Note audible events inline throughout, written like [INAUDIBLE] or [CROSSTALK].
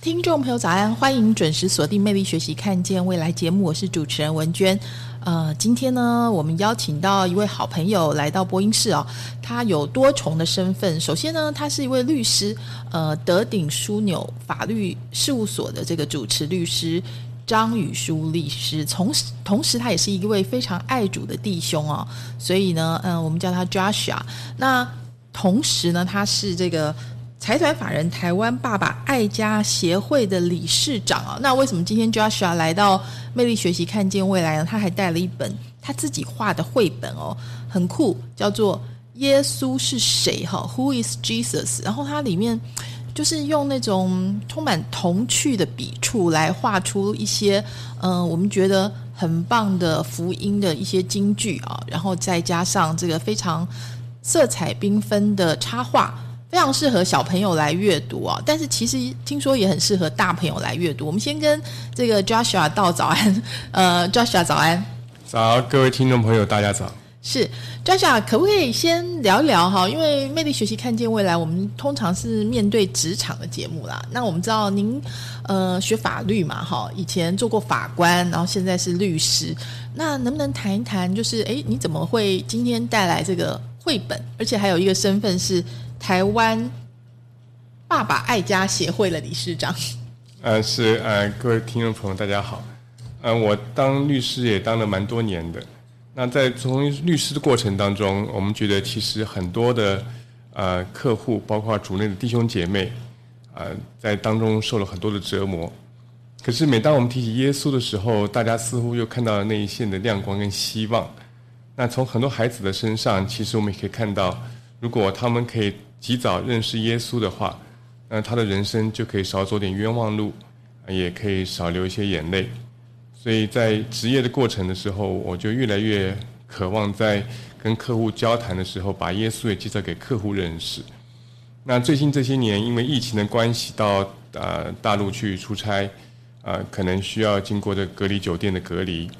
听众朋友，早安！欢迎准时锁定《魅力学习，看见未来》节目，我是主持人文娟。呃，今天呢，我们邀请到一位好朋友来到播音室哦。他有多重的身份，首先呢，他是一位律师，呃，德鼎枢纽法律事务所的这个主持律师张宇书律师。同时，同时他也是一位非常爱主的弟兄哦。所以呢，嗯，我们叫他 Joshua。那同时呢，他是这个。财团法人台湾爸爸爱家协会的理事长啊，那为什么今天 Joshua 来到魅力学习看见未来呢？他还带了一本他自己画的绘本哦，很酷，叫做《耶稣是谁》哈，Who is Jesus？然后它里面就是用那种充满童趣的笔触来画出一些嗯，我们觉得很棒的福音的一些金句啊，然后再加上这个非常色彩缤纷的插画。非常适合小朋友来阅读啊，但是其实听说也很适合大朋友来阅读。我们先跟这个 Joshua 道早安，[LAUGHS] 呃，Joshua 早安，早，各位听众朋友大家早。是 Joshua，可不可以先聊一聊哈？因为魅力学习看见未来，我们通常是面对职场的节目啦。那我们知道您呃学法律嘛，哈，以前做过法官，然后现在是律师。那能不能谈一谈，就是哎，你怎么会今天带来这个绘本，而且还有一个身份是？台湾爸爸爱家协会的理事长，呃，是呃，各位听众朋友，大家好，呃，我当律师也当了蛮多年的。那在从律师的过程当中，我们觉得其实很多的呃客户，包括主内的弟兄姐妹，呃，在当中受了很多的折磨。可是每当我们提起耶稣的时候，大家似乎又看到了那一线的亮光跟希望。那从很多孩子的身上，其实我们也可以看到，如果他们可以。及早认识耶稣的话，那他的人生就可以少走点冤枉路，也可以少流一些眼泪。所以在职业的过程的时候，我就越来越渴望在跟客户交谈的时候，把耶稣也介绍给客户认识。那最近这些年，因为疫情的关系，到呃大陆去出差，啊，可能需要经过这隔离酒店的隔离。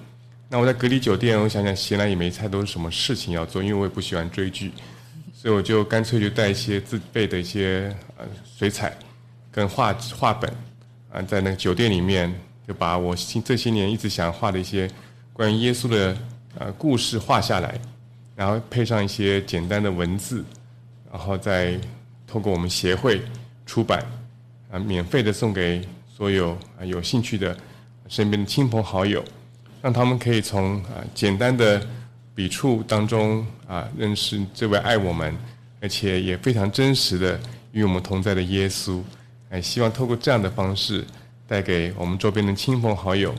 那我在隔离酒店，我想想闲来也没太多什么事情要做，因为我也不喜欢追剧。所以我就干脆就带一些自备的一些呃水彩跟画画本啊，在那个酒店里面就把我这些年一直想画的一些关于耶稣的呃故事画下来，然后配上一些简单的文字，然后再透过我们协会出版啊，免费的送给所有啊有兴趣的身边的亲朋好友，让他们可以从啊简单的。笔触当中啊，认识这位爱我们，而且也非常真实的与我们同在的耶稣。哎，希望透过这样的方式，带给我们周边的亲朋好友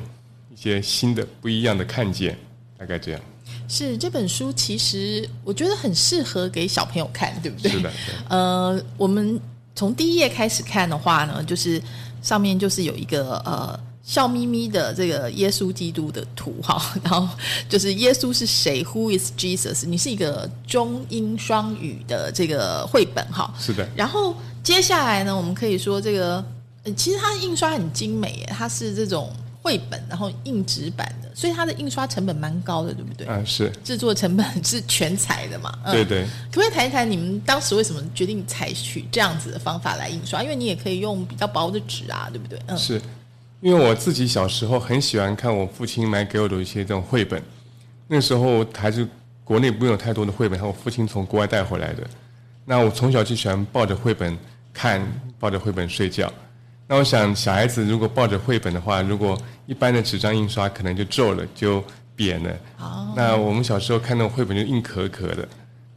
一些新的、不一样的看见。大概这样。是这本书，其实我觉得很适合给小朋友看，对不对？是的。呃，我们从第一页开始看的话呢，就是上面就是有一个呃。笑眯眯的这个耶稣基督的图哈，[LAUGHS] 然后就是耶稣是谁？Who is Jesus？你是一个中英双语的这个绘本哈。是的。然后接下来呢，我们可以说这个，其实它的印刷很精美耶，它是这种绘本，然后硬纸版的，所以它的印刷成本蛮高的，对不对？嗯，是。制作成本是全彩的嘛？对对。可不可以谈一谈你们当时为什么决定采取这样子的方法来印刷？因为你也可以用比较薄的纸啊，对不对？嗯，是。因为我自己小时候很喜欢看我父亲买给我的一些这种绘本，那时候还是国内不用有太多的绘本，是我父亲从国外带回来的。那我从小就喜欢抱着绘本看，抱着绘本睡觉。那我想，小孩子如果抱着绘本的话，如果一般的纸张印刷可能就皱了，就扁了。哦，那我们小时候看那种绘本就硬壳壳的，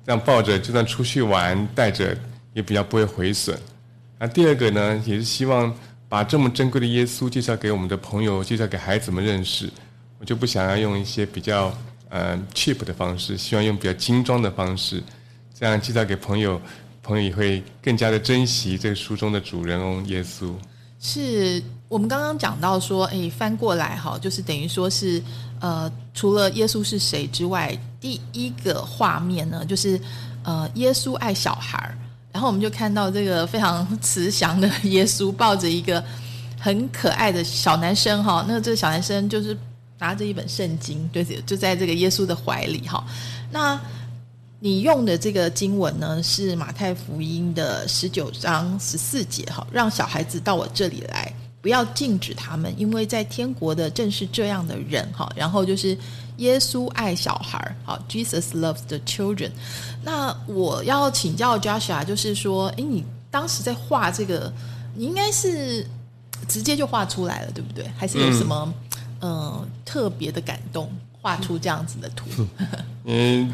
这样抱着，就算出去玩带着也比较不会毁损。那第二个呢，也是希望把这么珍贵的耶稣介绍给我们的朋友，介绍给孩子们认识。我就不想要用一些比较呃 cheap 的方式，希望用比较精装的方式，这样介绍给朋友，朋友也会更加的珍惜这个书中的主人翁耶稣。是我们刚刚讲到说，哎，翻过来哈，就是等于说是呃，除了耶稣是谁之外，第一个画面呢，就是呃，耶稣爱小孩儿，然后我们就看到这个非常慈祥的耶稣抱着一个很可爱的小男生哈，那这个小男生就是拿着一本圣经，对，就在这个耶稣的怀里哈。那你用的这个经文呢，是马太福音的十九章十四节哈，让小孩子到我这里来，不要禁止他们，因为在天国的正是这样的人哈。然后就是耶稣爱小孩，好，Jesus loves the children。那我要请教 Joshua，就是说，哎，你当时在画这个，你应该是直接就画出来了，对不对？还是有什么呃特别的感动，画出这样子的图？[LAUGHS] 嗯，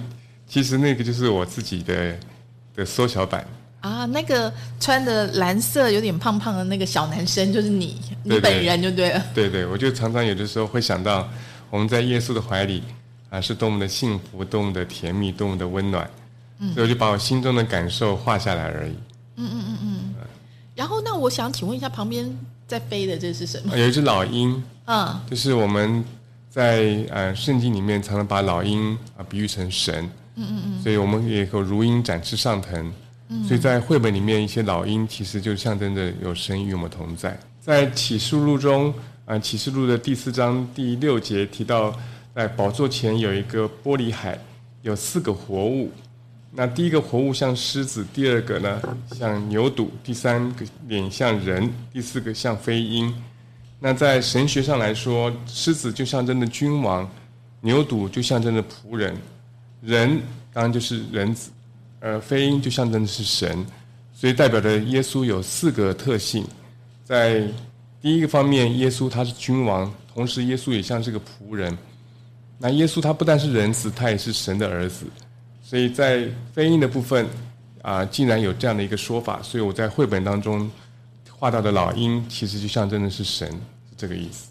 其实那个就是我自己的的缩小版。啊，那个穿的蓝色有点胖胖的那个小男生，就是你，你对对本人就对了。对对，我就常常有的时候会想到，我们在耶稣的怀里啊，是多么的幸福，多么的甜蜜，多么的温暖。所以我就把我心中的感受画下来而已。嗯嗯嗯嗯然后，那我想请问一下，旁边在飞的这是什么？啊有一只老鹰，嗯，就是我们在呃圣经里面常常把老鹰啊比喻成神，嗯嗯嗯，所以我们也有如鹰展翅上腾，嗯所以在绘本里面一些老鹰其实就象征着有神与我们同在。在启示录中，啊、启示录的第四章第六节提到，在宝座前有一个玻璃海，有四个活物。那第一个活物像狮子，第二个呢像牛犊，第三个脸像人，第四个像飞鹰。那在神学上来说，狮子就象征着君王，牛犊就象征着仆人，人当然就是人子，而飞鹰就象征的是神，所以代表着耶稣有四个特性。在第一个方面，耶稣他是君王，同时耶稣也像是个仆人。那耶稣他不但是人子，他也是神的儿子。所以在飞鹰的部分啊，竟然有这样的一个说法，所以我在绘本当中画到的老鹰，其实就象征的是神，是这个意思。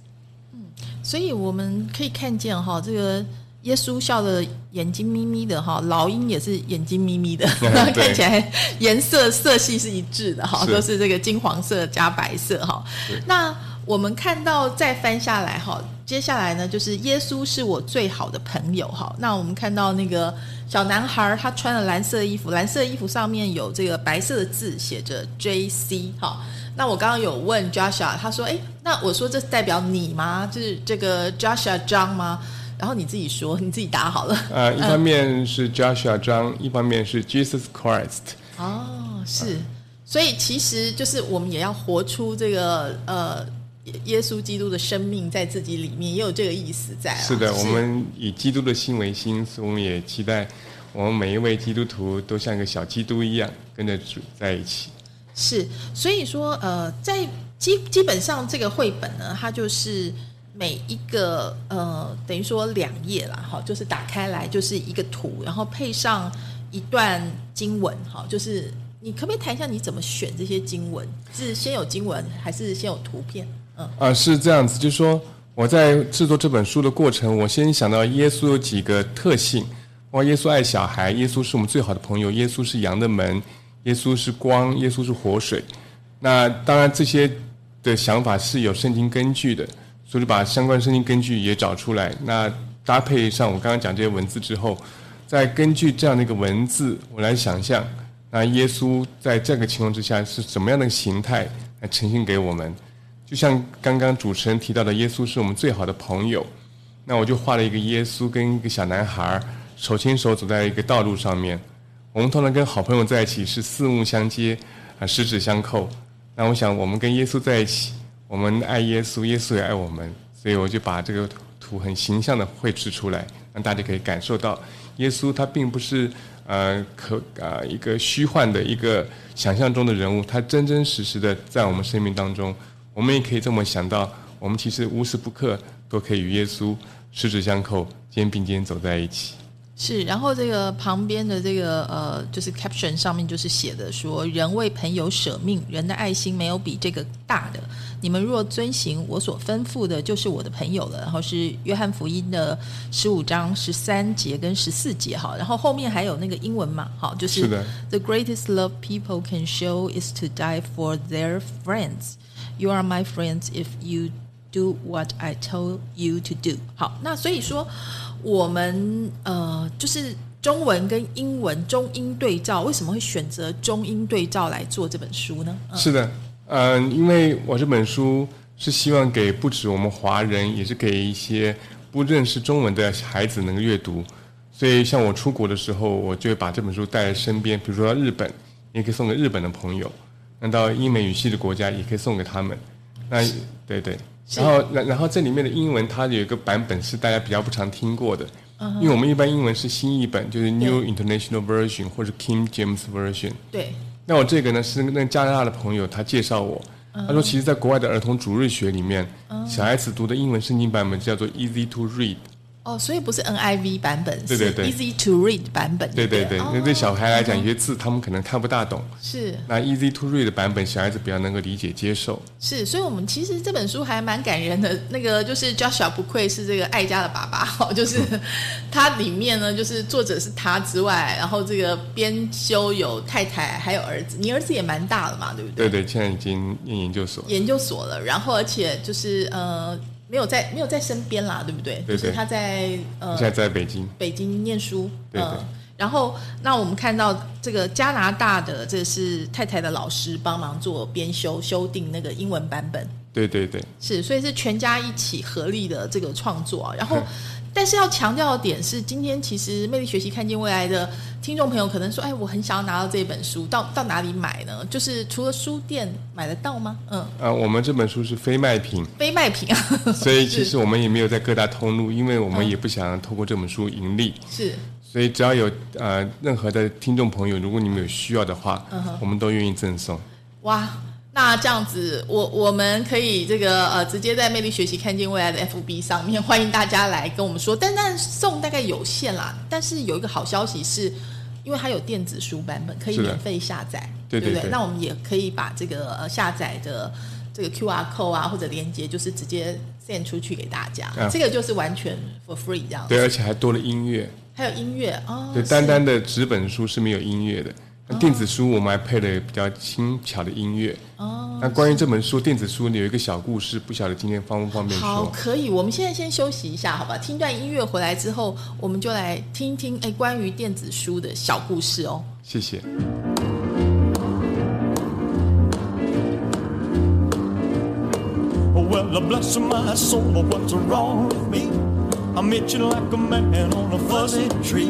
嗯所以我们可以看见哈，这个耶稣笑的眼睛眯眯的哈，老鹰也是眼睛眯眯的，[LAUGHS] [LAUGHS] 看起来颜色色系是一致的哈，都是这个金黄色加白色哈。那我们看到再翻下来哈，接下来呢就是耶稣是我最好的朋友哈。那我们看到那个小男孩他穿了蓝色衣服，蓝色衣服上面有这个白色的字写着 J C 哈。那我刚刚有问 Joshua，他说：“哎，那我说这代表你吗？就是这个 Joshua 张吗？”然后你自己说，你自己答好了。呃，一方面是 Joshua 张，一方面是 Jesus Christ。哦，是，所以其实就是我们也要活出这个呃耶耶稣基督的生命在自己里面，也有这个意思在啊。是的，我们以基督的心为心，所以我们也期待我们每一位基督徒都像一个小基督一样，跟着主在一起。是，所以说呃，在基基本上这个绘本呢，它就是每一个呃，等于说两页啦，哈，就是打开来就是一个图，然后配上一段经文，哈，就是你可不可以谈一下你怎么选这些经文？是先有经文，还是先有图片？啊，是这样子，就是说我在制作这本书的过程，我先想到耶稣有几个特性，哇，耶稣爱小孩，耶稣是我们最好的朋友，耶稣是羊的门，耶稣是光，耶稣是活水。那当然这些的想法是有圣经根据的，所以把相关圣经根据也找出来。那搭配上我刚刚讲这些文字之后，再根据这样的一个文字，我来想象，那耶稣在这个情况之下是什么样的形态来呈现给我们。就像刚刚主持人提到的，耶稣是我们最好的朋友。那我就画了一个耶稣跟一个小男孩儿手牵手走在一个道路上面。我们通常跟好朋友在一起是四目相接啊，十指相扣。那我想我们跟耶稣在一起，我们爱耶稣，耶稣也爱我们，所以我就把这个图很形象的绘制出来，让大家可以感受到耶稣他并不是呃可啊、一个虚幻的一个想象中的人物，他真真实实的在我们生命当中。我们也可以这么想到，我们其实无时不刻都可以与耶稣十指相扣、肩并肩走在一起。是，然后这个旁边的这个呃，就是 caption 上面就是写的说：“人为朋友舍命，人的爱心没有比这个大的。你们若遵行我所吩咐的，就是我的朋友了。”然后是约翰福音的十五章十三节跟十四节哈，然后后面还有那个英文嘛，好，就是是的 The greatest love people can show is to die for their friends. You are my friends if you do what I told you to do。好，那所以说我们呃，就是中文跟英文中英对照，为什么会选择中英对照来做这本书呢？是的，嗯、因为我这本书是希望给不止我们华人，也是给一些不认识中文的孩子能够阅读。所以，像我出国的时候，我就会把这本书带在身边，比如说到日本，也可以送给日本的朋友；那到英美语系的国家，也可以送给他们。那对对，然后然然后这里面的英文，它有一个版本是大家比较不常听过的，因为我们一般英文是新译本，就是 New International Version 或者 King James Version。对，那我这个呢是那加拿大的朋友，他介绍我，他说其实，在国外的儿童主日学里面，小孩子读的英文圣经版本叫做 Easy to Read，哦，所以不是 NIV 版本，对对对是 Easy to Read 版本，对对对，哦那对小孩来讲，有些字他们可能看不大懂，是那 Easy to Read 的版本，小孩子比较能够理解接受。是，所以我们其实这本书还蛮感人的。那个就是 Joshua 不愧是这个爱家的爸爸，哈，[LAUGHS] 就是 [LAUGHS] 他里面呢，就是作者是他之外，然后这个编修有太太还有儿子，你儿子也蛮大了嘛，对不对？对对，现在已经念研究所。研究所了，然后而且就是呃没有在没有在身边啦，对不对？对对。就是他在呃现在在北京，北京念书，对对。嗯然后，那我们看到这个加拿大的，这是太太的老师帮忙做编修修订那个英文版本，对对对，是，所以是全家一起合力的这个创作啊。然后，[LAUGHS] 但是要强调的点是，今天其实魅力学习看见未来的听众朋友可能说，哎，我很想要拿到这本书，到到哪里买呢？就是除了书店买得到吗？嗯，呃，我们这本书是非卖品，非卖品啊，[LAUGHS] 所以其实 [LAUGHS] 我们也没有在各大通路，因为我们也不想透过这本书盈利。是所以只要有呃任何的听众朋友，如果你们有需要的话，嗯我们都愿意赠送。哇。那这样子，我我们可以这个呃，直接在魅力学习看见未来的 FB 上面，欢迎大家来跟我们说。但但送大概有限啦，但是有一个好消息是，因为它有电子书版本，可以免费下载，不对？对对对那我们也可以把这个呃下载的这个 QR code 啊或者连接，就是直接 send 出去给大家，啊这个就是完全 for free 这样子。对，而且还多了音乐。还有音乐哦，对，单单的纸本书是没有音乐的。那电子书我们还配了比较轻巧的音乐。哦，那关于这本书，电子书有一个小故事，不晓得今天方不方便好，可以。我们现在先休息一下，好吧？听段音乐回来之后，我们就来听听哎关于电子书的小故事哦。谢谢。Well, bless my soul, what's wrong with me? I'm itching like a man on a fuzzy tree.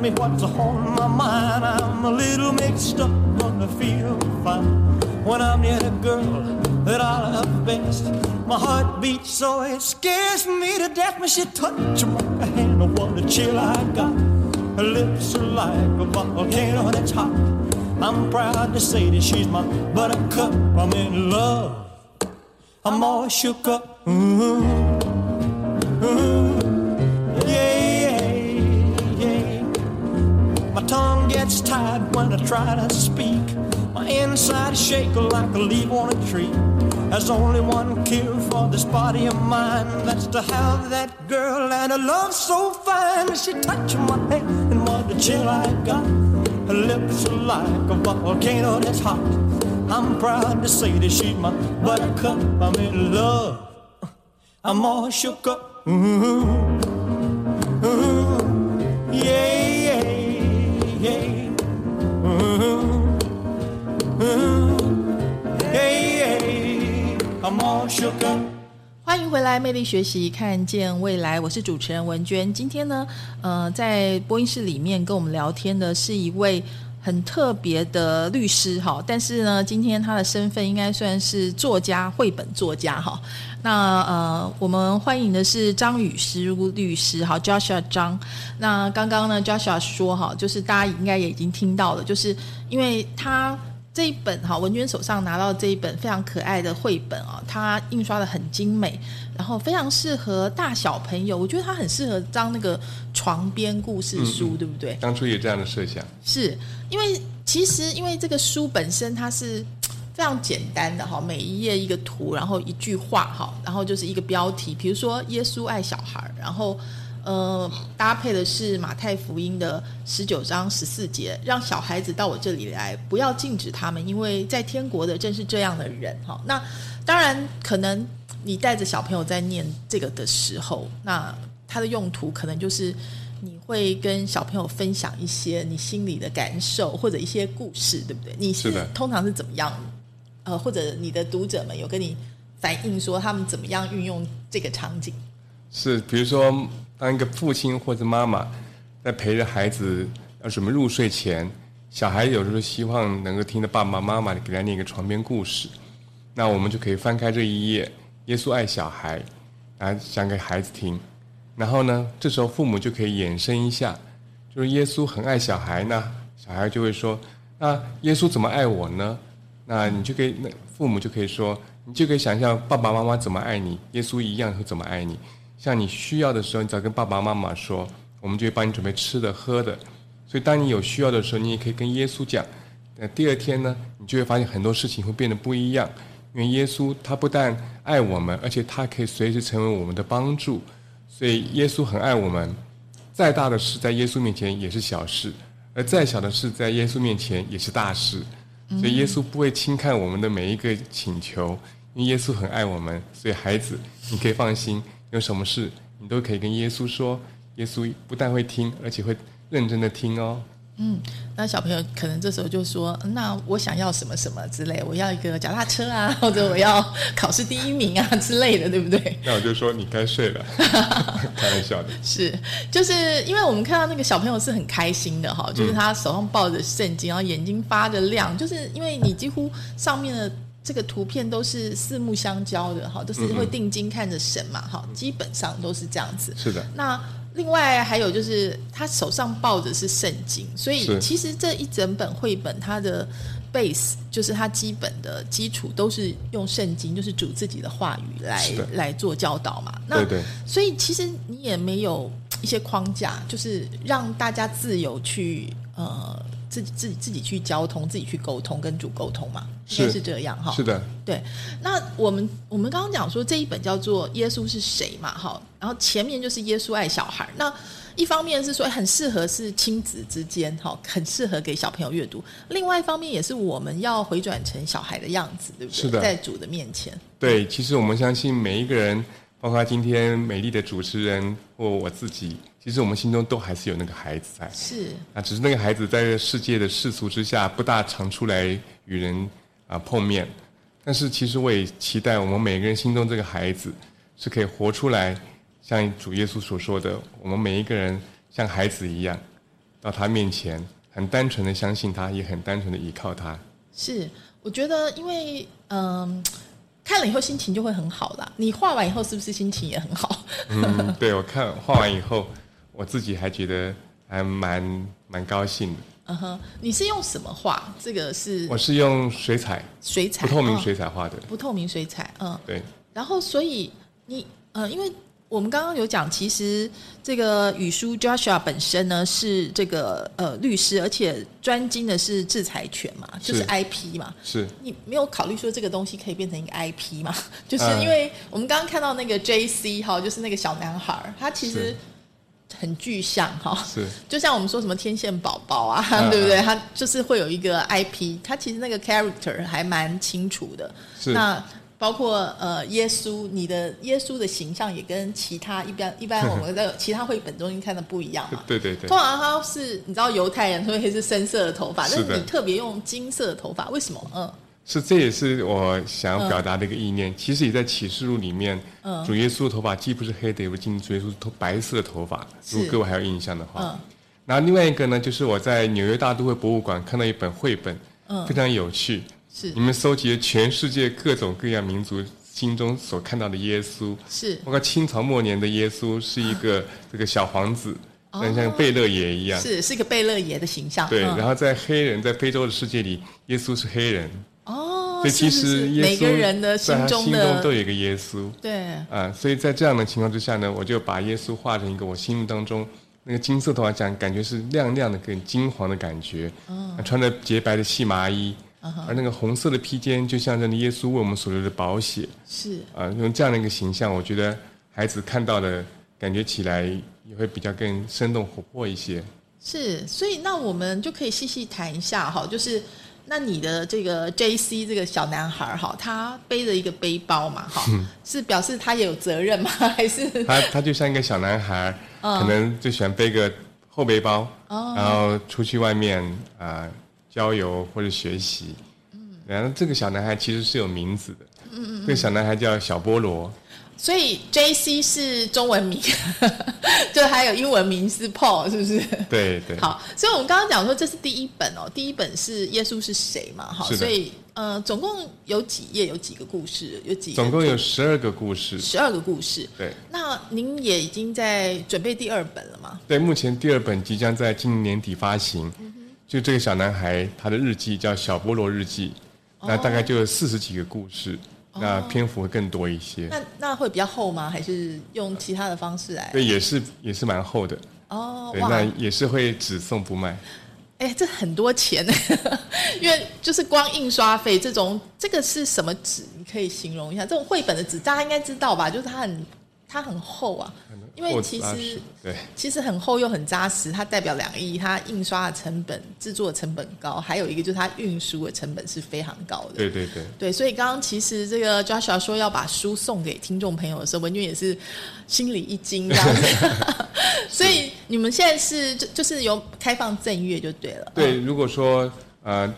me what's on my mind. I'm a little mixed up, I feel fine when I'm near the girl that I love best. My heart beats so it scares me to death when she touches my hand. Oh, what a chill I got. Her lips are like a volcano that's hot. I'm proud to say that she's my buttercup. I'm in love. I'm all shook up. Ooh, gets tied when I try to speak. My inside is shaking like a leaf on a tree. There's only one cure for this body of mine. That's to have that girl and a love so fine. She touched my hand and what a chill I got. Her lips are like a volcano that's hot. I'm proud to say that she's my buttercup. I'm in love. I'm all shook up. Ooh, ooh, yeah, yeah, 欢迎回来，魅力学习，看见未来。我是主持人文娟。今天呢，呃，在播音室里面跟我们聊天的是一位很特别的律师哈，但是呢，今天他的身份应该算是作家、绘本作家哈。那呃，我们欢迎的是张宇诗律师，好，Joshua 张。那刚刚呢，Joshua 说哈，就是大家应该也已经听到了，就是因为他。这一本哈，文娟手上拿到这一本非常可爱的绘本啊，它印刷的很精美，然后非常适合大小朋友。我觉得它很适合当那个床边故事书，对不对？当初有这样的设想，是因为其实因为这个书本身它是非常简单的哈，每一页一个图，然后一句话哈，然后就是一个标题，比如说耶稣爱小孩，然后。呃，搭配的是马太福音的十九章十四节，让小孩子到我这里来，不要禁止他们，因为在天国的正是这样的人。哈，那当然，可能你带着小朋友在念这个的时候，那它的用途可能就是你会跟小朋友分享一些你心里的感受，或者一些故事，对不对？你是的，通常是怎么样？呃，或者你的读者们有跟你反映说，他们怎么样运用这个场景？是，比如说。当一个父亲或者妈妈在陪着孩子要准备入睡前，小孩有时候希望能够听着爸爸妈妈给他念一个床边故事，那我们就可以翻开这一页，耶稣爱小孩，来讲给孩子听。然后呢，这时候父母就可以衍生一下，就是耶稣很爱小孩，呢小孩就会说：“那耶稣怎么爱我呢？”那你就可以，那父母就可以说，你就可以想象爸爸妈妈怎么爱你，耶稣一样会怎么爱你。像你需要的时候，你只要跟爸爸妈妈说，我们就会帮你准备吃的喝的。所以，当你有需要的时候，你也可以跟耶稣讲。那第二天呢，你就会发现很多事情会变得不一样。因为耶稣他不但爱我们，而且他可以随时成为我们的帮助。所以，耶稣很爱我们。再大的事，在耶稣面前也是小事；而再小的事，在耶稣面前也是大事。所以，耶稣不会轻看我们的每一个请求，因为耶稣很爱我们。所以，孩子，你可以放心。有什么事，你都可以跟耶稣说，耶稣不但会听，而且会认真的听哦。嗯，那小朋友可能这时候就说：“那我想要什么什么之类，我要一个脚踏车啊，[LAUGHS] 或者我要考试第一名啊之类的，对不对？”那我就说你该睡了，[LAUGHS] 开玩笑的。[LAUGHS] 是，就是因为我们看到那个小朋友是很开心的哈，就是他手上抱着圣经，然后眼睛发着亮，就是因为你几乎上面的。这个图片都是四目相交的，哈，都是会定睛看着神嘛，哈，基本上都是这样子。是的。那另外还有就是，他手上抱着是圣经，所以其实这一整本绘本，它的 base 就是它基本的基础都是用圣经，就是主自己的话语来来做教导嘛。对对。所以其实你也没有一些框架，就是让大家自由去呃。自己自己自己去交通，自己去沟通，跟主沟通嘛，应该是这样哈。是的，对。那我们我们刚刚讲说这一本叫做《耶稣是谁》嘛，哈。然后前面就是耶稣爱小孩。那一方面是说很适合是亲子之间哈，很适合给小朋友阅读。另外一方面也是我们要回转成小孩的样子，对不对？是的，在主的面前。对，其实我们相信每一个人，包括今天美丽的主持人或我自己。其实我们心中都还是有那个孩子在，是啊，只是那个孩子在世界的世俗之下不大常出来与人啊碰面。但是其实我也期待我们每个人心中这个孩子是可以活出来，像主耶稣所说的，我们每一个人像孩子一样，到他面前很单纯的相信他，也很单纯的依靠他。是，我觉得因为嗯。看了以后心情就会很好啦。你画完以后是不是心情也很好？嗯，对我看画完以后，我自己还觉得还蛮蛮高兴的。嗯哼，你是用什么画？这个是？我是用水彩，水彩不透明水彩画的。不透明水彩，嗯，对。然后，所以你，呃，因为。我们刚刚有讲，其实这个语书 Joshua 本身呢是这个呃律师，而且专精的是制裁权嘛，就是 IP 嘛。是。你没有考虑说这个东西可以变成一个 IP 嘛？就是因为我们刚刚看到那个 JC 哈，就是那个小男孩，他其实很具象哈。是。就像我们说什么天线宝宝啊，[LAUGHS] 对不对？他就是会有一个 IP，他其实那个 character 还蛮清楚的。是。那包括呃耶稣，你的耶稣的形象也跟其他一般一般我们在其他绘本中看的不一样嘛。[LAUGHS] 对对对通，常他是你知道犹太人会是深色的头发，但是你特别用金色的头发，为什么？嗯，是这也是我想要表达的一个意念。其实也在启示录里面，嗯。主耶稣的头发既不是黑的，也不是金，主耶稣是头白色的头发。如果各位还有印象的话，嗯。然后另外一个呢，就是我在纽约大都会博物馆看到一本绘本，嗯。非常有趣。是。你们搜集了全世界各种各样民族心中所看到的耶稣，是。包括清朝末年的耶稣是一个 [LAUGHS] 这个小皇子，像像贝勒爷一样。哦是是一个贝勒爷的形象。对，嗯。然后在黑人在非洲的世界里，耶稣是黑人，哦，所以其实耶稣每个人的心在他心中的都有一个耶稣。对。啊，所以在这样的情况之下呢，我就把耶稣画成一个我心目当中那个金色头发讲，感觉是亮亮的、跟金黄的感觉，哦啊穿着洁白的细麻衣，嗯而那个红色的披肩就象征着耶稣为我们所留的宝血。是。啊，用这样的一个形象，我觉得孩子看到的感觉起来也会比较更生动活泼一些。是，所以那我们就可以细细谈一下哈，就是那你的这个 J C 这个小男孩哈，他背着一个背包嘛哈，是表示他也有责任吗？[LAUGHS] 还是他他就像一个小男孩，嗯可能就喜欢背个后背包，哦然后出去外面啊、郊游或者学习。然后这个小男孩其实是有名字的，这个小男孩叫小菠萝。所以 J C 是中文名，[LAUGHS] 就还有英文名是 Paul，是不是？对对，好，所以我们刚刚讲说这是第一本哦，第一本是耶稣是谁嘛？哈，所以呃，总共有几页，有几个故事，有几个总共有十二个故事。十二个故事。对那您也已经在准备第二本了吗？对，目前第二本即将在今年年底发行。就这个小男孩他的日记叫《小菠萝日记》，那大概就有四十几个故事，那篇幅会更多一些。那那会比较厚吗？还是用其他的方式来？对，也是也是蛮厚的。哦对那，也是会只送不卖。哎，这很多钱，[LAUGHS] 因为就是光印刷费这种，这个是什么纸？你可以形容一下。这种绘本的纸，大家应该知道吧？就是它很它很厚啊，因为其实对其实很厚又很扎实，它代表两个意义：它印刷的成本、制作的成本高，还有一个就是它运输的成本是非常高的。对对对，对，所以刚刚其实这个 Joshua 说要把书送给听众朋友的时候，文君也是心里一惊这样子。[LAUGHS] 所以你们现在是就就是有开放赠阅就对了。对，嗯如果说呃，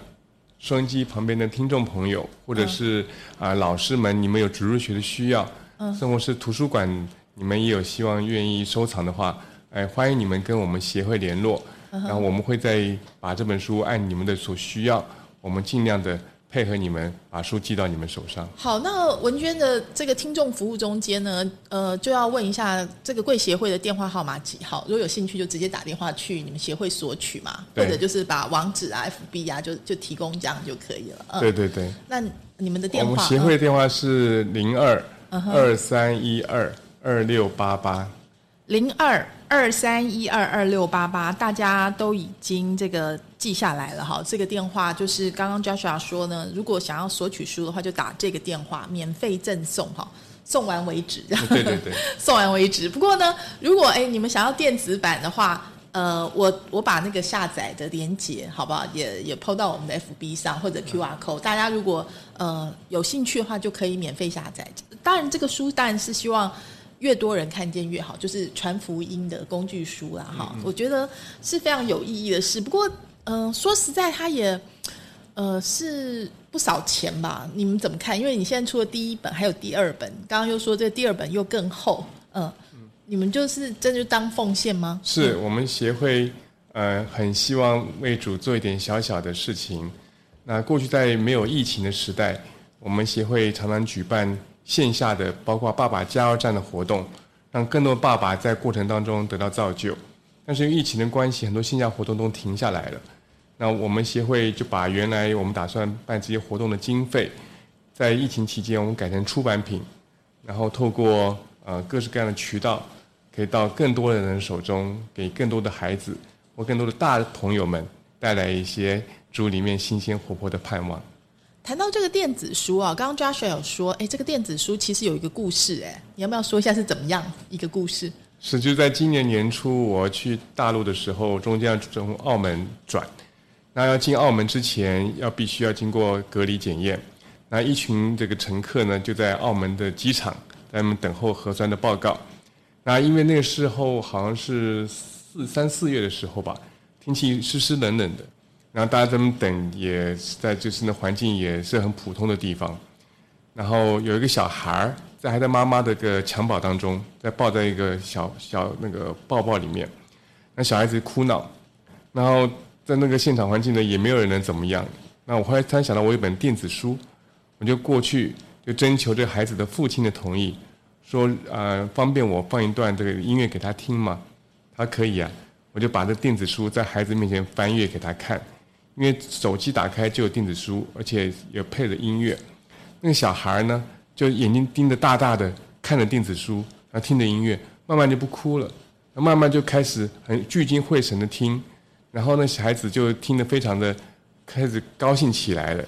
收音机旁边的听众朋友，或嗯者是啊、老师们，你们有植入学的需要，嗯甚或是图书馆，你们也有希望愿意收藏的话，哎、欢迎你们跟我们协会联络，嗯然后我们会再把这本书按你们的所需要，我们尽量的配合你们，把书寄到你们手上。好，那文娟的这个听众服务中间呢，呃，就要问一下这个贵协会的电话号码几号？如果有兴趣，就直接打电话去你们协会索取嘛，或者就是把网址啊、FB 啊，就就提供这样就可以了。嗯，对对对，那你们的电话？我们协会电话是零二二三一二二六八八。零二二三一二二六八八，大家都已经这个记下来了哈。这个电话就是刚刚 Joshua 说呢，如果想要索取书的话，就打这个电话，免费赠送哈，送完为止。对对对，[LAUGHS] 送完为止。不过呢，如果哎你们想要电子版的话，呃，我我把那个下载的链接，好不好？也也 PO 到我们的 FB 上或者 QR code，大家如果呃有兴趣的话，就可以免费下载。当然，这个书当然是希望。越多人看见越好，就是传福音的工具书啦，哈、我觉得是非常有意义的事。不过，嗯、说实在，它也，呃，是不少钱吧？你们怎么看？因为你现在出了第一本，还有第二本，刚刚又说这第二本又更厚，嗯、你们就是真就当奉献吗？是我们协会呃很希望为主做一点小小的事情。那过去在没有疫情的时代，我们协会常常举办线下的，包括爸爸加油站的活动，让更多爸爸在过程当中得到造就。但是因为疫情的关系，很多线下活动都停下来了。那我们协会就把原来我们打算办这些活动的经费，在疫情期间我们改成出版品，然后透过呃各式各样的渠道，可以到更多的人手中，给更多的孩子或更多的大朋友们带来一些主里面新鲜活泼的盼望。谈到这个电子书啊，刚刚 Joshua 有说，哎，这个电子书其实有一个故事，哎，你要不要说一下是怎么样一个故事？是，就在今年年初我去大陆的时候，中间要从澳门转，那要进澳门之前，要必须要经过隔离检验。那一群这个乘客呢，就在澳门的机场，在那边等候核酸的报告。那因为那个时候好像是四三四月的时候吧，天气湿湿冷冷的，然后大家在那等，也是在就是那环境也是很普通的地方。然后有一个小孩儿在还在妈妈的个襁褓当中，在抱在一个小小那个抱抱里面，那小孩子哭闹，然后在那个现场环境呢，也没有人能怎么样。那我后来突然想到，我有本电子书，我就过去就征求这孩子的父亲的同意，说呃方便我放一段这个音乐给他听吗？他可以啊，我就把这电子书在孩子面前翻阅给他看，因为手机打开就有电子书，而且也配了音乐。那个小孩呢，就眼睛盯着大大的看着电子书，然后听着音乐，慢慢就不哭了，慢慢就开始很聚精会神的听，然后呢，小孩子就听得非常的开始高兴起来了。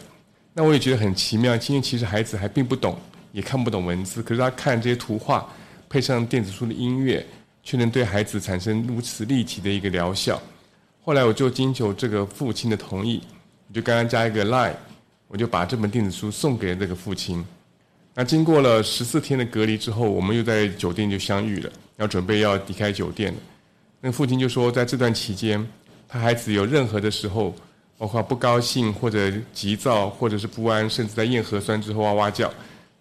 那我也觉得很奇妙，因为其实孩子还并不懂，也看不懂文字，可是他看这些图画，配上电子书的音乐，却能对孩子产生如此立体的一个疗效。后来我就经求这个父亲的同意，我就刚刚加一个 line。我就把这本电子书送给了这个父亲。那经过了十四天的隔离之后，我们又在酒店就相遇了，要准备要离开酒店。那父亲就说，在这段期间，他孩子有任何的时候，包括不高兴或者急躁或者是不安，甚至在验核酸之后哇哇叫，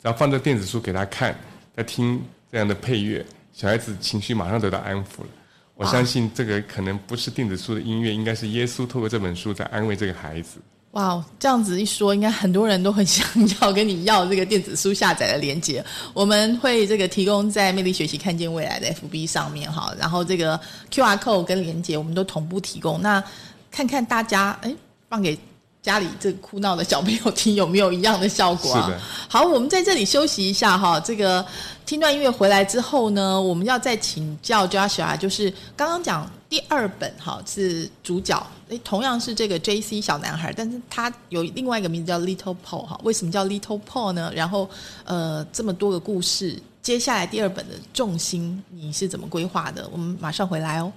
然后放这电子书给他看，在听这样的配乐，小孩子情绪马上得到安抚了。我相信这个可能不是电子书的音乐，应该是耶稣透过这本书在安慰这个孩子。哇，这样子一说，应该很多人都很想要跟你要这个电子书下载的链接。我们会这个提供在魅力学习看见未来的 FB 上面哈，然后这个 QR code 跟链接我们都同步提供。那看看大家哎，放给家里这哭闹的小朋友听有没有一样的效果啊？好，我们在这里休息一下哈，这个听段音乐回来之后呢，我们要再请教 Joshua，就是刚刚讲。第二本哈是主角，诶，同样是这个 J C 小男孩，但是他有另外一个名字叫 Little Paul 哈。为什么叫 Little Paul 呢？然后呃，这么多个故事，接下来第二本的重心你是怎么规划的？我们马上回来哦。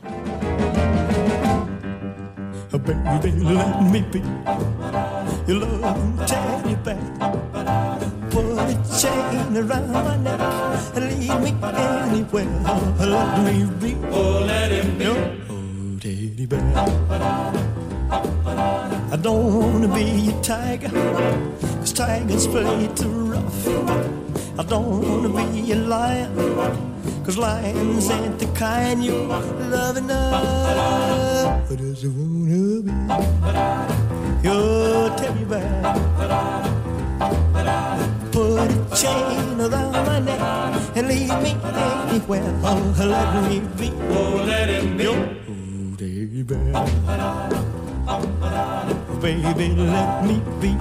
Baby, let me be your loving teddy bear. Put a chain around my neck and leave me anywhere. Let me be. Oh, let him be. Oh, teddy bear. I don't wanna be a tiger, cause tigers play too rough. I don't wanna be a lion, cause lions ain't the kind you love enough. I just wanna be your teddy bear. Put a chain around my neck and leave me anywhere. Oh, let me be. Oh, let him be baby. Baby, let me be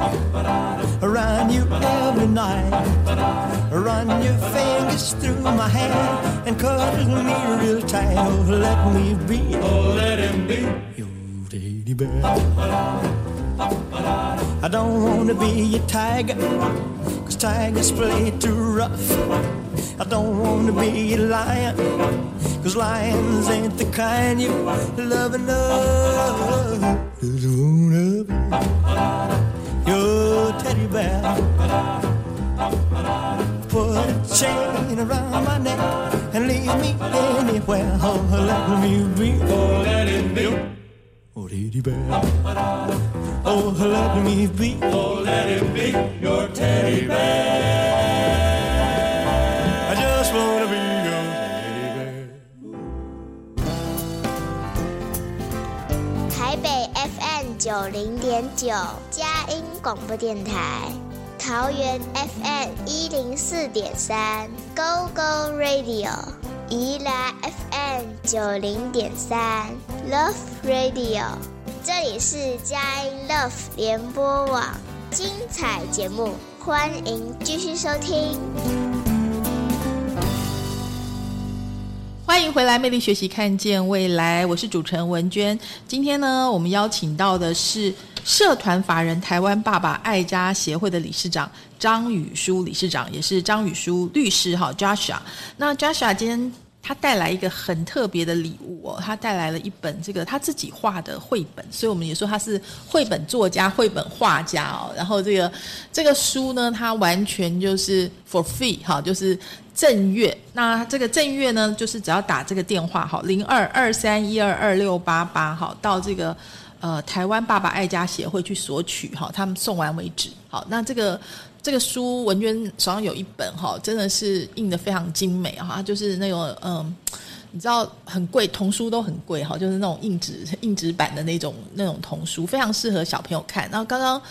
around you every night. Run your fingers through my hair and cuddle me real tight. Oh, let me be. Oh, let him be your teddy bear. I don't wanna be a tiger, cause tigers play too rough. I don't wanna be a lion, cause lions ain't the kind you love enough. Just wanna be your teddy bear. Put a chain around my neck and leave me anywhere. Oh, let me be. Oh, let it be. Oh, teddy bear. Oh, let me be. Oh, let it be your teddy bear. 台北 FM 九零点九佳音广播电台，桃园 FM 一零四点三 Go Go Radio，宜兰 FM 九零点三 Love Radio，这里是佳音 Love 联播网，精彩节目，欢迎继续收听。欢迎回来，魅力学习，看见未来。我是主持人文娟。今天呢，我们邀请到的是社团法人台湾爸爸爱家协会的理事长张宇书理事长，也是张宇书律师哈。Joshua，那 Joshua 今天他带来一个很特别的礼物哦，他带来了一本这个他自己画的绘本，所以我们也说他是绘本作家、绘本画家哦。然后这个这个书呢，它完全就是 for free 哈，就是正月。那这个正月呢，就是只要打这个电话哈，零二二三一二二六八八哈，到这个呃台湾爸爸爱家协会去索取哈，他们送完为止。好，那这个。这个书文娟手上有一本哈，真的是印的非常精美哈，就是那种嗯，你知道很贵，童书都很贵哈，就是那种硬纸硬纸版的那种那种童书，非常适合小朋友看。然后刚刚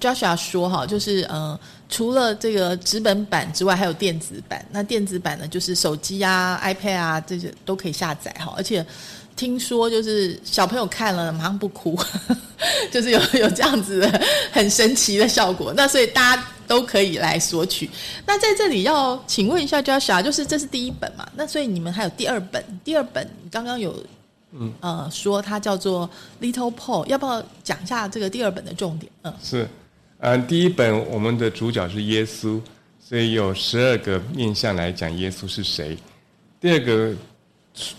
Joshua 说哈，就是嗯，除了这个纸本版之外，还有电子版。那电子版呢，就是手机啊、iPad 啊这些都可以下载哈，而且。听说就是小朋友看了马上不哭，[LAUGHS] 就是有有这样子的很神奇的效果。那所以大家都可以来索取。那在这里要请问一下 Joshua，就是这是第一本嘛？那所以你们还有第二本？第二本刚刚有嗯呃说它叫做 Little Paul，要不要讲一下这个第二本的重点？嗯，是，嗯，第一本我们的主角是耶稣，所以有十二个面向来讲耶稣是谁。第二个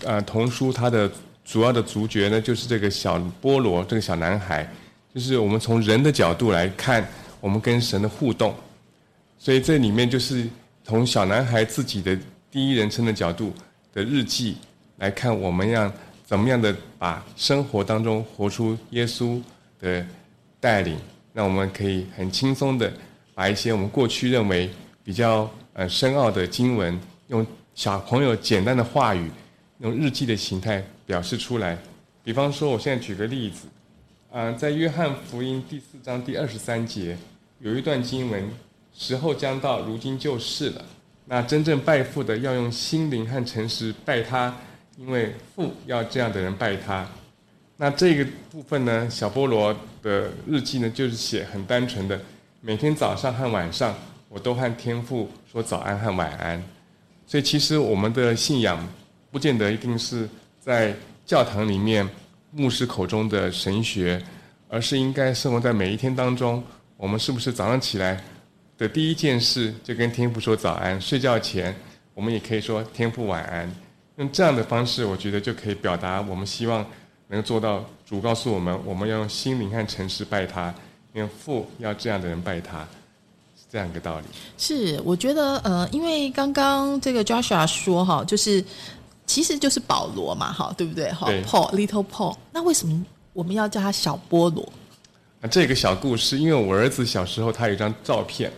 呃童书它的。主要的主角呢，就是这个小菠萝，这个小男孩，就是我们从人的角度来看，我们跟神的互动，所以这里面就是从小男孩自己的第一人称的角度的日记来看，我们要怎么样的把生活当中活出耶稣的带领，那我们可以很轻松的把一些我们过去认为比较呃深奥的经文，用小朋友简单的话语，用日记的形态。表示出来，比方说，我现在举个例子，嗯，在约翰福音第四章第二十三节，有一段经文：时候将到，如今就是了。那真正拜父的要用心灵和诚实拜他，因为父要这样的人拜他。那这个部分呢，小菠萝的日记呢，就是写很单纯的，每天早上和晚上，我都和天父说早安和晚安。所以其实我们的信仰，不见得一定是。在教堂里面，牧师口中的神学，而是应该生活在每一天当中。我们是不是早上起来的第一件事就跟天父说早安？睡觉前，我们也可以说天父晚安。用这样的方式，我觉得就可以表达我们希望能做到。主告诉我们，我们要用心灵和诚实拜他，用父要这样的人拜他，是这样一个道理。是，我觉得呃，因为刚刚这个 Joshua 说哈，就是。其实就是保罗嘛，哈，对不对？哈，Paul Little Paul，那为什么我们要叫他小菠萝？啊，这个小故事，因为我儿子小时候他有一张照片，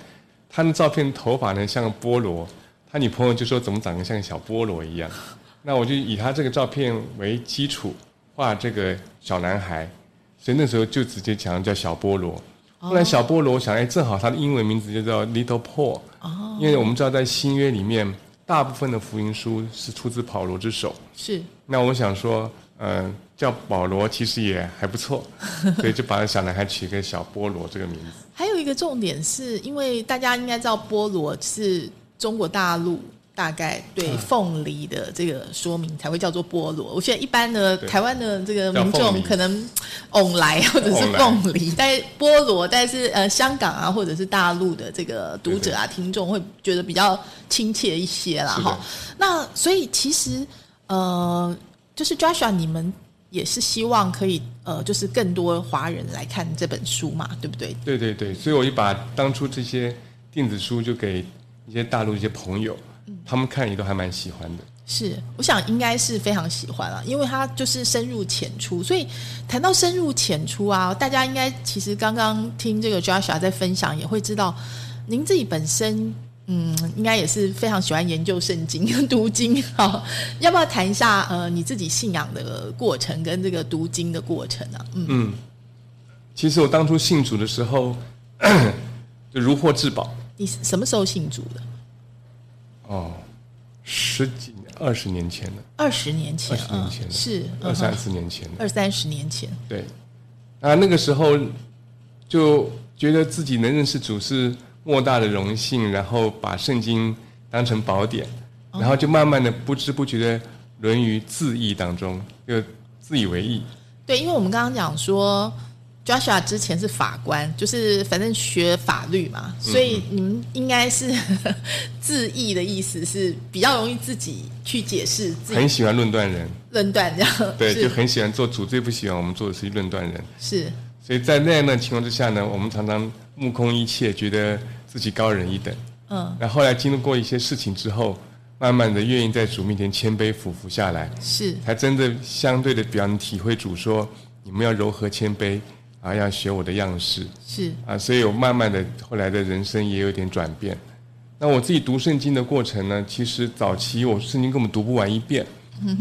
他的照片头发呢像个菠萝，他女朋友就说怎么长得像个小菠萝一样，[LAUGHS] 那我就以他这个照片为基础画这个小男孩，所以那时候就直接讲叫小菠萝。后来小菠萝想，哎，正好他的英文名字就叫 Little Paul，哦，因为我们知道在新约里面。大部分的福音书是出自保罗之手，是。那我想说，嗯，叫保罗其实也还不错，[LAUGHS] 所以就把小男孩取个小菠萝这个名字。还有一个重点是，因为大家应该知道菠萝是中国大陆。大概对凤梨的这个说明才会叫做菠萝。我现在一般的台湾的这个民众可能 [LAUGHS] 翁来或者是凤梨，但菠萝，但是呃香港啊或者是大陆的这个读者啊听众会觉得比较亲切一些啦哈。那所以其实呃就是 Joshua，你们也是希望可以呃就是更多华人来看这本书嘛，对不对？对对对，所以我就把当初这些电子书就给一些大陆一些朋友。他们看你都还蛮喜欢的，是，我想应该是非常喜欢啊，因为他就是深入浅出，所以谈到深入浅出啊，大家应该其实刚刚听这个 Joshua 在分享，也会知道您自己本身嗯，应该也是非常喜欢研究圣经、读经好，[LAUGHS] 要不要谈一下呃你自己信仰的过程跟这个读经的过程呢？嗯，其实我当初信主的时候 [CLEARS THROAT] 就如获至宝。你什么时候信主的？哦，十几二十年前了。二十年前，二十年前是二三十年前，二三十年前。对，啊，那个时候就觉得自己能认识主是莫大的荣幸，然后把圣经当成宝典，然后就慢慢的不知不觉的沦于自义当中，就自以为意。对，因为我们刚刚讲说。Joshua 之前是法官，就是反正学法律嘛，嗯所以你们应该是 [LAUGHS] 自意的意思是比较容易自己去解释自己很喜欢论断人，论断这样，对，就很喜欢做主，最不喜欢我们做的是论断人。是。所以在那样的情况之下呢，我们常常目空一切，觉得自己高人一等。嗯，那后来经历过一些事情之后，慢慢的愿意在主面前谦卑俯伏下来，是。才真的相对的比较能体会主说，你们要柔和谦卑啊，要学我的样式是啊。所以我慢慢的后来的人生也有点转变。那我自己读圣经的过程呢，其实早期我圣经根本读不完一遍，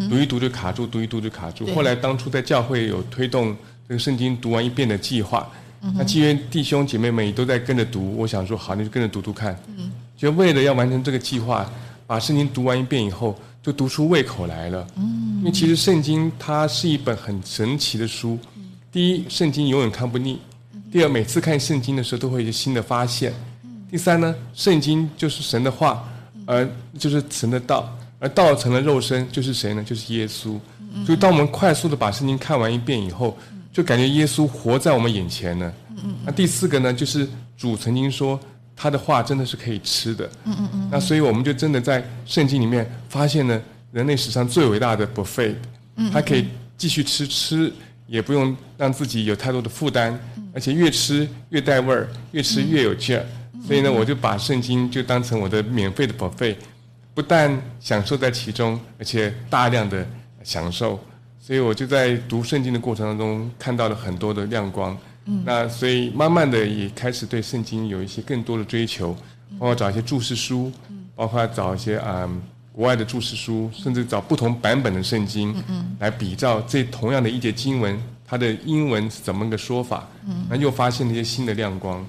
读一读就卡住，读一读就卡住。后来当初在教会有推动这个圣经读完一遍的计划，那既然弟兄姐妹们也都在跟着读，我想说好，那就跟着读读看。就为了要完成这个计划，把圣经读完一遍以后，就读出胃口来了。因为其实圣经它是一本很神奇的书。第一，圣经永远看不腻；第二，每次看圣经的时候都会有一些新的发现；第三呢，圣经就是神的话，而就是神的道，而道成了肉身，就是谁呢？就是耶稣。所以，当我们快速的把圣经看完一遍以后，就感觉耶稣活在我们眼前呢。那第四个呢，就是主曾经说他的话真的是可以吃的。嗯嗯嗯。那所以我们就真的在圣经里面发现了人类史上最伟大的 buffet，它可以继续吃，吃也不用让自己有太多的负担，而且越吃越带味儿，越吃越有劲儿。所以呢，我就把圣经就当成我的免费的 buffet，不但享受在其中，而且大量的享受。所以我就在读圣经的过程当中看到了很多的亮光。嗯，那所以慢慢的也开始对圣经有一些更多的追求，包括找一些注释书，包括找一些啊、嗯国外的注释书，甚至找不同版本的圣经，来比照这同样的一节经文，它的英文是怎么个说法，那又发现了一些新的亮光。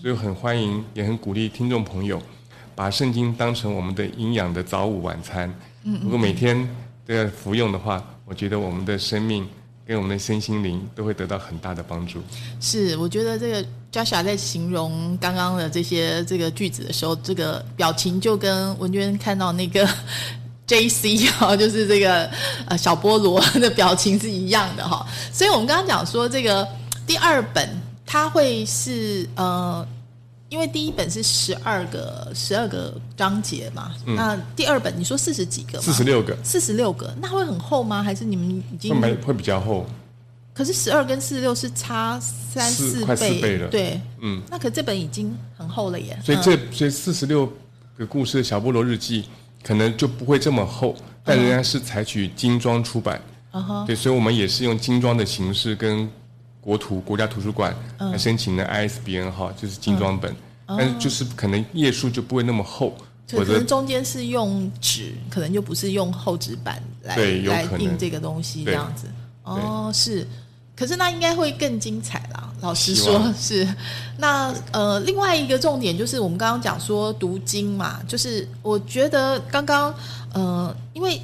所以很欢迎，也很鼓励听众朋友，把圣经当成我们的营养的早午晚餐。如果每天都要服用的话，我觉得我们的生命跟我们的身心灵都会得到很大的帮助。是，我觉得这个 Joshua 在形容刚刚的这些这个句子的时候，这个表情就跟文娟看到那个 [LAUGHS] J C 哈，就是这个呃小菠萝的表情是一样的哈。所以我们刚刚讲说，这个第二本它会是呃。因为第一本是十二个十二个章节嘛，那第二本你说四十几个嘛？四十六个，四十六个，那会很厚吗？还是你们已经会会比较厚，可是十二跟四十六是差三四倍快四倍了对，嗯，那可这本已经很厚了耶。所以嗯这所以四十六个故事的小菠萝日记可能就不会这么厚，但仍然是采取精装出版。嗯哼，对，所以我们也是用精装的形式跟国图国家图书馆申请的 ISBN 号，就是精装本，但是就是可能页数就不会那么厚，就可能中间是用纸，可能就不是用厚纸板来来印这个东西这对样子。哦，是，可是那应该会更精彩啦。老实说，是。那呃，另外一个重点就是我们刚刚讲说读经嘛，就是我觉得刚刚呃，因为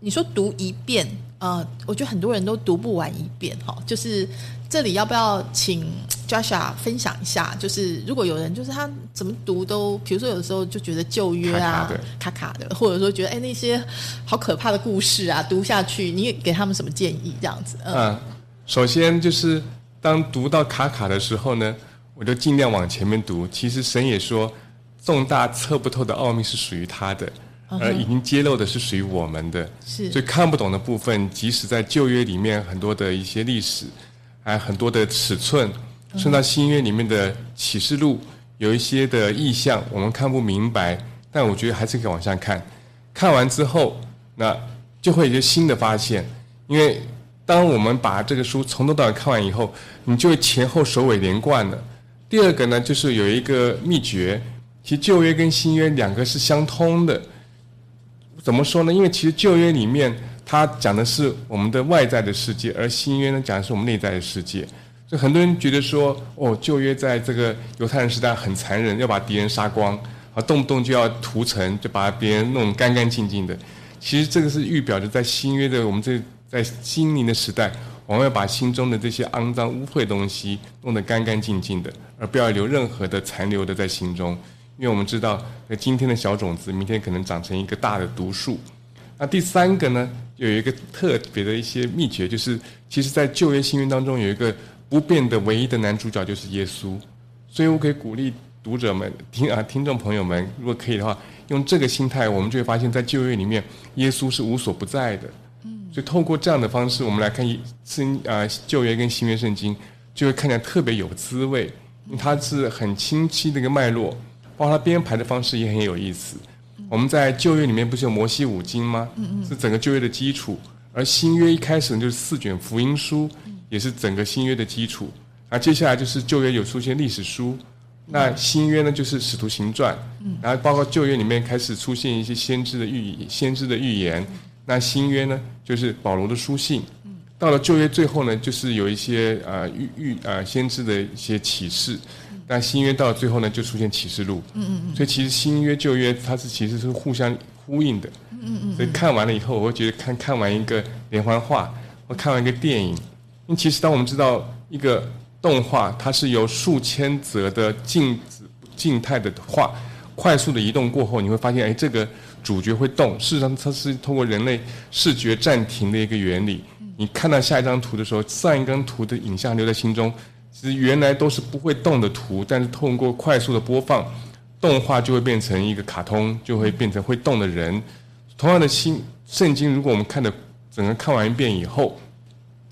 你说读一遍，呃，我觉得很多人都读不完一遍哈。就是这里要不要请 Joshua 分享一下？就是如果有人就是他怎么读都，比如说有的时候就觉得旧约啊卡卡的卡卡的，或者说觉得哎那些好可怕的故事啊，读下去，你也给他们什么建议？这样子，嗯，啊，首先就是当读到卡卡的时候呢，我就尽量往前面读。其实神也说，重大测不透的奥秘是属于他的，而已经揭露的是属于我们的。是所以看不懂的部分，即使在旧约里面很多的一些历史，还很多的尺寸，甚至到新约里面的启示录，有一些的意象我们看不明白，但我觉得还是可以往下看。看完之后，那就会有一些新的发现，因为当我们把这个书从头到尾看完以后，你就会前后首尾连贯了。第二个呢，就是有一个秘诀，其实旧约跟新约两个是相通的。怎么说呢？因为其实旧约里面它讲的是我们的外在的世界，而新约呢讲的是我们内在的世界。所以很多人觉得说，哦，旧约在这个犹太人时代很残忍，要把敌人杀光，啊，动不动就要屠城，就把别人弄干干净净的。其实这个是预表着在新约的我们这在心灵的时代，我们要把心中的这些肮脏污秽东西弄得干干净净的，而不要留任何的残留的在心中。因为我们知道，那今天的小种子，明天可能长成一个大的毒树。那第三个呢，有一个特别的一些秘诀，就是其实，在旧约新约当中有一个不变的唯一的男主角就是耶稣。所以我可以鼓励读者们、听啊听众朋友们，如果可以的话，用这个心态，我们就会发现，在旧约里面，耶稣是无所不在的。嗯，所以透过这样的方式，我们来看新啊旧约跟新约圣经，就会看起来特别有滋味，它是很清晰的一个脉络，包括它编排的方式也很有意思。我们在旧约里面不是有摩西五经吗？嗯嗯，是整个旧约的基础，而新约一开始呢就是四卷福音书，也是整个新约的基础。那接下来就是旧约有出现历史书，那新约呢就是使徒行传，然后包括旧约里面开始出现一些先知的预先知的预言，那新约呢就是保罗的书信，到了旧约最后呢就是有一些呃预预呃先知的一些启示，那新约到了最后呢就出现启示录，嗯嗯嗯所以其实新约旧约它是其实是互相呼应的，嗯嗯所以看完了以后我会觉得看看完一个连环画或看完一个电影，因为其实当我们知道一个。动画它是由数千则的静止静态的画快速的移动过后，你会发现，哎，这个主角会动。事实上，它是通过人类视觉暂停的一个原理。你看到下一张图的时候，上一张图的影像留在心中，其实原来都是不会动的图，但是通过快速的播放，动画就会变成一个卡通，就会变成会动的人。同样的，新圣经，如果我们看的整个看完一遍以后，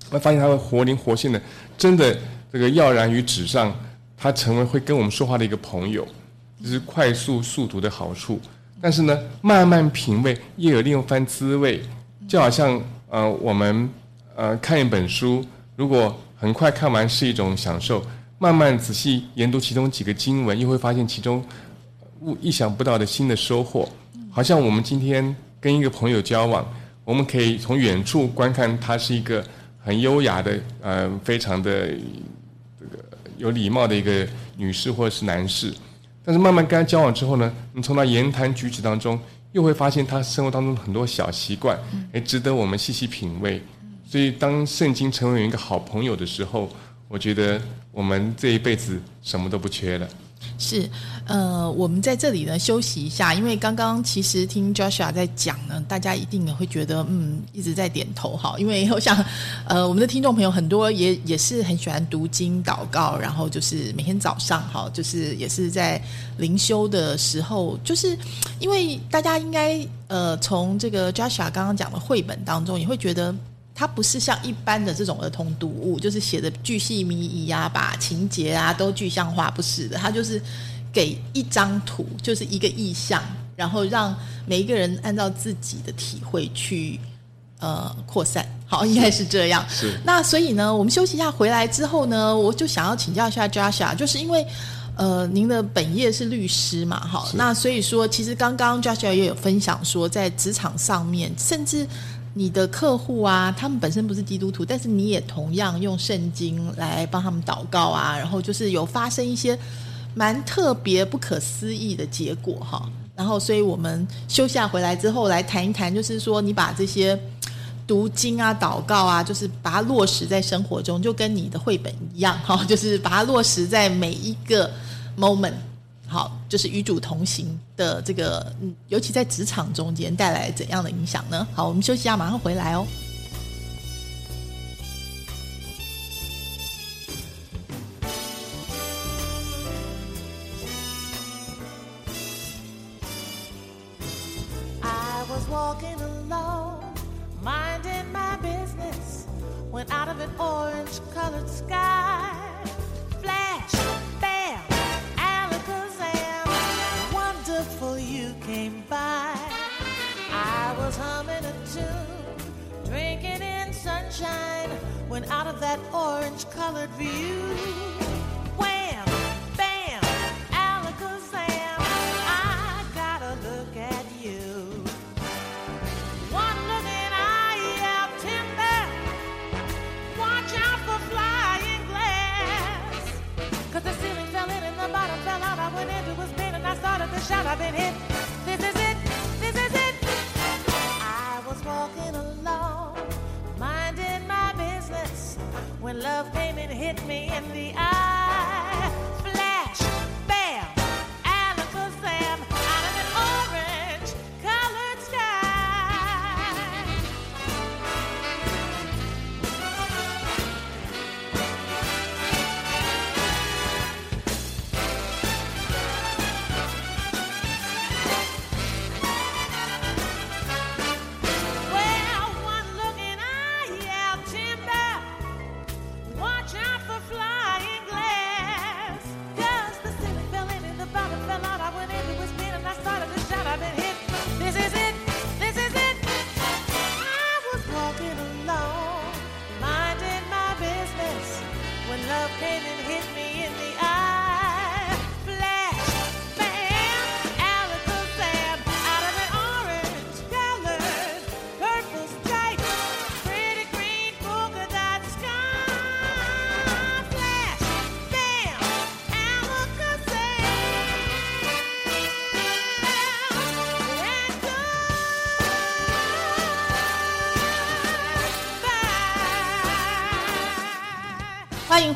会发现它会活灵活现的，真的。这个跃然于纸上，它成为会跟我们说话的一个朋友，这是快速速读的好处。但是呢，慢慢品味又有另一番滋味。就好像呃，我们呃看一本书，如果很快看完是一种享受，慢慢仔细研读其中几个经文，又会发现其中物意想不到的新的收获。好像我们今天跟一个朋友交往，我们可以从远处观看他是一个很优雅的，呃，非常的这个。有礼貌的一个女士或者是男士，但是慢慢跟他交往之后呢，你从他言谈举止当中，又会发现他生活当中很多小习惯，哎，值得我们细细品味。所以，当圣经成为一个好朋友的时候，我觉得我们这一辈子什么都不缺了。是，呃，我们在这里呢休息一下，因为刚刚其实听 Joshua 在讲呢，大家一定也会觉得，嗯，一直在点头哈，因为我想，呃，我们的听众朋友很多也也是很喜欢读经祷告，然后就是每天早上哈，就是也是在灵修的时候，就是因为大家应该呃从这个 Joshua 刚刚讲的绘本当中，也会觉得。它不是像一般的这种儿童读物，就是写的巨细靡遗啊，把情节啊都具象化，不是的。它就是给一张图，就是一个意象，然后让每一个人按照自己的体会去呃扩散。好，应该是这样。是。那所以呢，我们休息一下，回来之后呢，我就想要请教一下 Joshua，就是因为呃，您的本业是律师嘛，好，那所以说，其实刚刚 Joshua 也有分享说，在职场上面，甚至。你的客户啊，他们本身不是基督徒，但是你也同样用圣经来帮他们祷告啊，然后就是有发生一些蛮特别、不可思议的结果哈。然后，所以我们休假回来之后来谈一谈，就是说你把这些读经啊、祷告啊，就是把它落实在生活中，就跟你的绘本一样哈，就是把它落实在每一个 moment。好，就是与主同行的这个，嗯，尤其在职场中间带来怎样的影响呢？好，我们休息一下，马上回来哦。sunshine out of that orange colored view.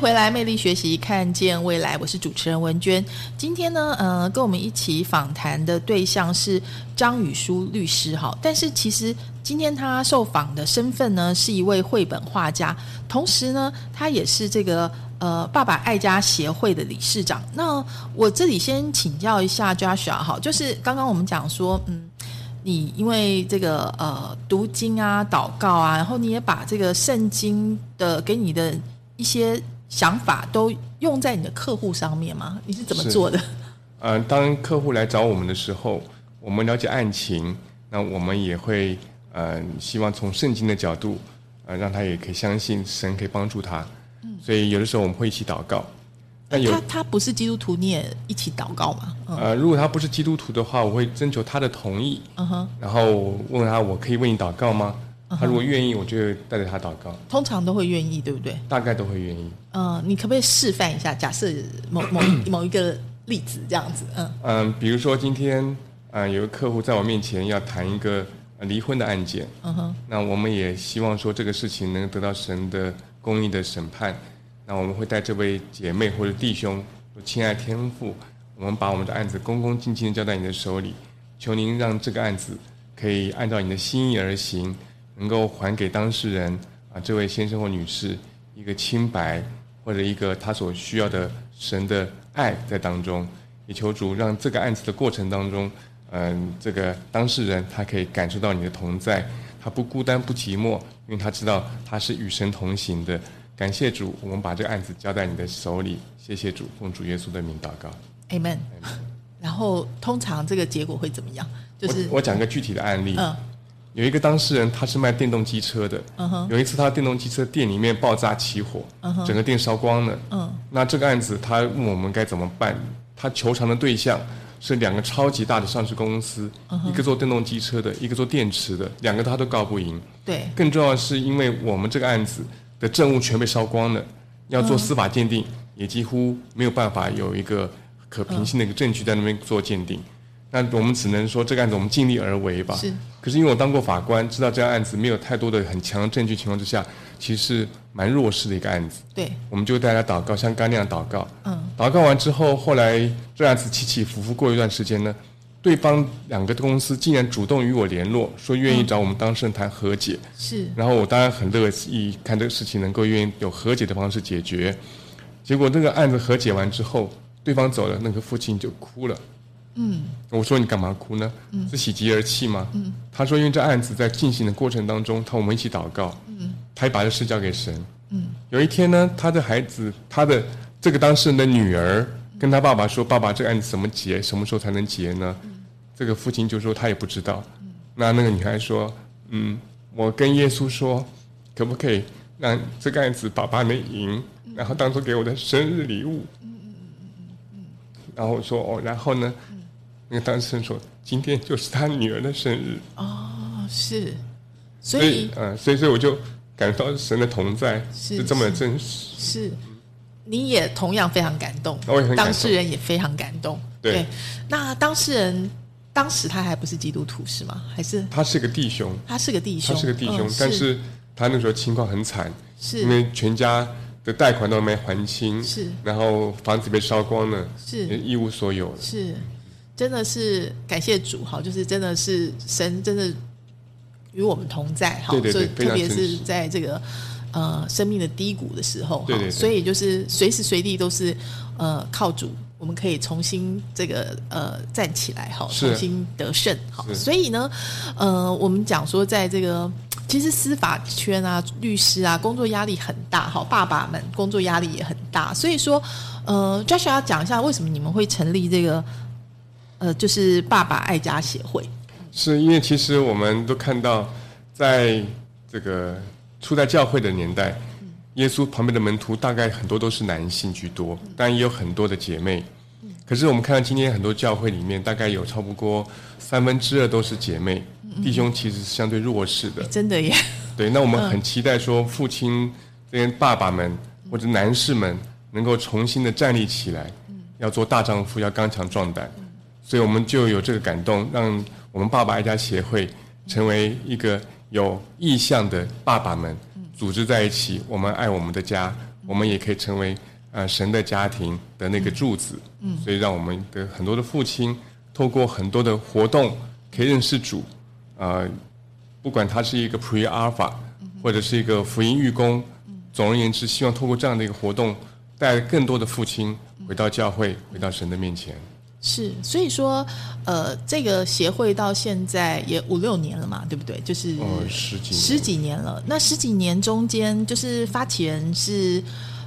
回来，魅力学习，看见未来。我是主持人文娟。今天呢，呃，跟我们一起访谈的对象是张宇书律师。哈，但是其实今天他受访的身份呢，是一位绘本画家，同时呢，他也是这个呃爸爸爱家协会的理事长。那我这里先请教一下 Joshua 哈，就是刚刚我们讲说，嗯。你因为这个呃读经啊、祷告啊，然后你也把这个圣经的给你的一些想法都用在你的客户上面吗？你是怎么做的？呃，当客户来找我们的时候，我们了解案情，那我们也会呃希望从圣经的角度，呃让他也可以相信神可以帮助他。嗯，所以有的时候我们会一起祷告。他他不是基督徒，你也一起祷告吗？呃，如果他不是基督徒的话，我会征求他的同意，嗯哼，然后问他我可以为你祷告吗？他如果愿意，我就带着他祷告。通常都会愿意，对不对？大概都会愿意。嗯，你可不可以示范一下？假设某某 [CLEARS THROAT] 某一个例子这样子，嗯嗯，比如说今天嗯，有个客户在我面前要谈一个离婚的案件，嗯哼，那我们也希望说这个事情能得到神的公义的审判。那我们会带这位姐妹或者弟兄，亲爱天父，我们把我们的案子恭恭敬敬的交在你的手里，求您让这个案子可以按照你的心意而行，能够还给当事人啊这位先生或女士一个清白，或者一个他所需要的神的爱在当中，也求主让这个案子的过程当中，嗯，这个当事人他可以感受到你的同在，他不孤单不寂寞，因为他知道他是与神同行的。感谢主，我们把这个案子交在你的手里。谢谢主，奉主耶稣的名祷告，Amen。然后，通常这个结果会怎么样？就是我讲个具体的案例。嗯，有一个当事人，他是卖电动机车的。有一次，他电动机车店里面爆炸起火，整个店烧光了。嗯。那这个案子，他问我们该怎么办？他求偿的对象是两个超级大的上市公司，一个做电动机车的，一个做电池的，两个他都告不赢。对。更重要的是，因为我们这个案子。的证物全被烧光了，要做司法鉴定，也几乎没有办法有一个可凭信的一个证据在那边做鉴定。那我们只能说这个案子我们尽力而为吧。是。可是因为我当过法官，知道这个案子没有太多的很强的证据情况之下，其实是蛮弱势的一个案子。对。我们就大家祷告，像刚那样祷告。嗯。祷告完之后，后来这案子起起伏伏过一段时间呢。对方两个公司竟然主动与我联络，说愿意找我们当事人谈和解。是，然后我当然很乐意看这个事情能够愿意有和解的方式解决。结果这个案子和解完之后，对方走了，那个父亲就哭了。嗯，我说你干嘛哭呢？嗯，是喜极而泣吗？嗯，他说因为这案子在进行的过程当中，他我们一起祷告。嗯，他把这事交给神。嗯，有一天呢，他的孩子，他的这个当事人的女儿跟他爸爸说：“爸爸，这个案子怎么结？什么时候才能结呢？”这个父亲就说他也不知道，那那个女孩说：“嗯，我跟耶稣说，可不可以让这个案子爸爸能赢，然后当做给我的生日礼物。”然后说：“哦，然后呢？”那个当事人说：“今天就是他女儿的生日。”哦，是，所以，嗯，所以，所以我就感到神的同在是这么真实。是，你也同样非常感动，我也很当事人也非常感动。对，那当事人。当时他还不是基督徒是吗？还是他是个弟兄？他是个弟兄，他是个弟兄，但是他那时候情况很惨，是因为全家的贷款都没还清，是，然后房子被烧光了，是一无所有了，是，真的是感谢主哈，就是真的是神真的与我们同在哈，所以特别是在这个呃生命的低谷的时候哈，所以就是随时随地都是呃靠主。我们可以重新这个呃站起来哈，重新得胜好。所以呢，呃，我们讲说，在这个其实司法圈啊，律师啊，工作压力很大哈。爸爸们工作压力也很大，所以说，呃，Joshua 要讲一下为什么你们会成立这个呃，就是爸爸爱家协会。是因为其实我们都看到，在这个初代教会的年代，耶稣旁边的门徒大概很多都是男性居多，但也有很多的姐妹。可是我们看到今天很多教会里面，大概有超不过三分之二都是姐妹，弟兄其实是相对弱势的。真的耶。对，那我们 [LAUGHS] 很期待说，父亲这些爸爸们或者男士们能够重新的站立起来，要做大丈夫，要刚强壮胆。所以我们就有这个感动，让我们爸爸爱家协会成为一个有意向的爸爸们组织在一起，我们爱我们的家，我们也可以成为呃神的家庭的那个柱子。所以让我们的很多的父亲透过很多的活动可以认识主，呃，不管他是一个 Pre Alpha，或者是一个福音预工，总而言之，希望透过这样的一个活动，带更多的父亲回到教会，回到神的面前。是，所以说，呃，这个协会到现在也五六年了嘛，对不对？就是哦十几年十几年了。那十几年中间，就是发起人是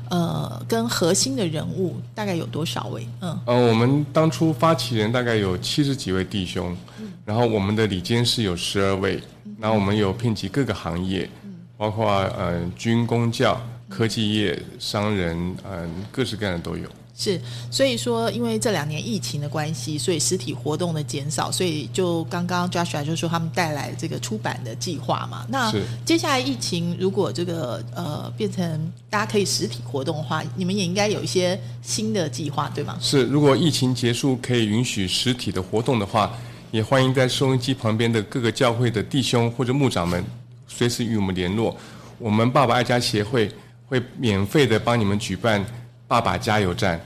呃，跟核心的人物大概有多少位？嗯，呃，我们当初发起人大概有七十几位弟兄，然后我们的里监事有十二位，然后我们有遍及各个行业，包括呃军工教、科技业、商人，嗯、各式各样的都有。是，所以说，因为这两年疫情的关系，所以实体活动的减少，所以就刚刚 Joshua 就说他们带来这个出版的计划嘛。那接下来疫情如果这个呃变成大家可以实体活动的话，你们也应该有一些新的计划，对吗？是，如果疫情结束可以允许实体的活动的话，也欢迎在收音机旁边的各个教会的弟兄或者牧长们随时与我们联络。我们爸爸爱家协会会免费的帮你们举办爸爸加油站。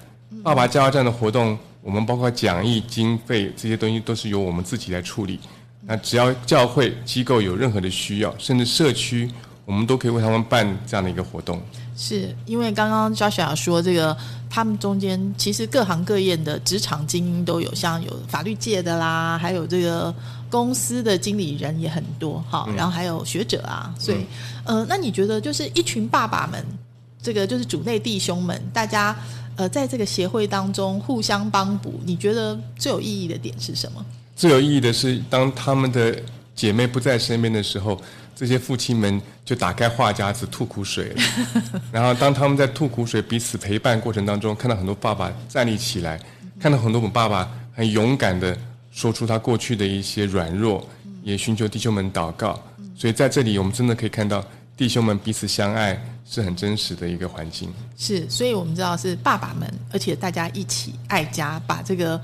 爸爸加油站的活动，我们包括讲义、经费这些东西都是由我们自己来处理。那只要教会机构有任何的需要，甚至社区，我们都可以为他们办这样的一个活动。是因为刚刚 Joshua 说这个，他们中间其实各行各业的职场精英都有，像有法律界的啦，还有这个公司的经理人也很多哈，然后还有学者啊，所以呃，那你觉得就是一群爸爸们，这个就是主内弟兄们，大家呃在这个协会当中互相帮补，你觉得最有意义的点是什么？最有意义的是，当他们的姐妹不在身边的时候，这些父亲们就打开话匣子吐苦水了。[LAUGHS] 然后，当他们在吐苦水、彼此陪伴过程当中，看到很多爸爸站立起来，看到很多我们爸爸很勇敢的说出他过去的一些软弱，也寻求弟兄们祷告。所以在这里，我们真的可以看到弟兄们彼此相爱是很真实的一个环境。是，所以我们知道是爸爸们，而且大家一起爱家，把这个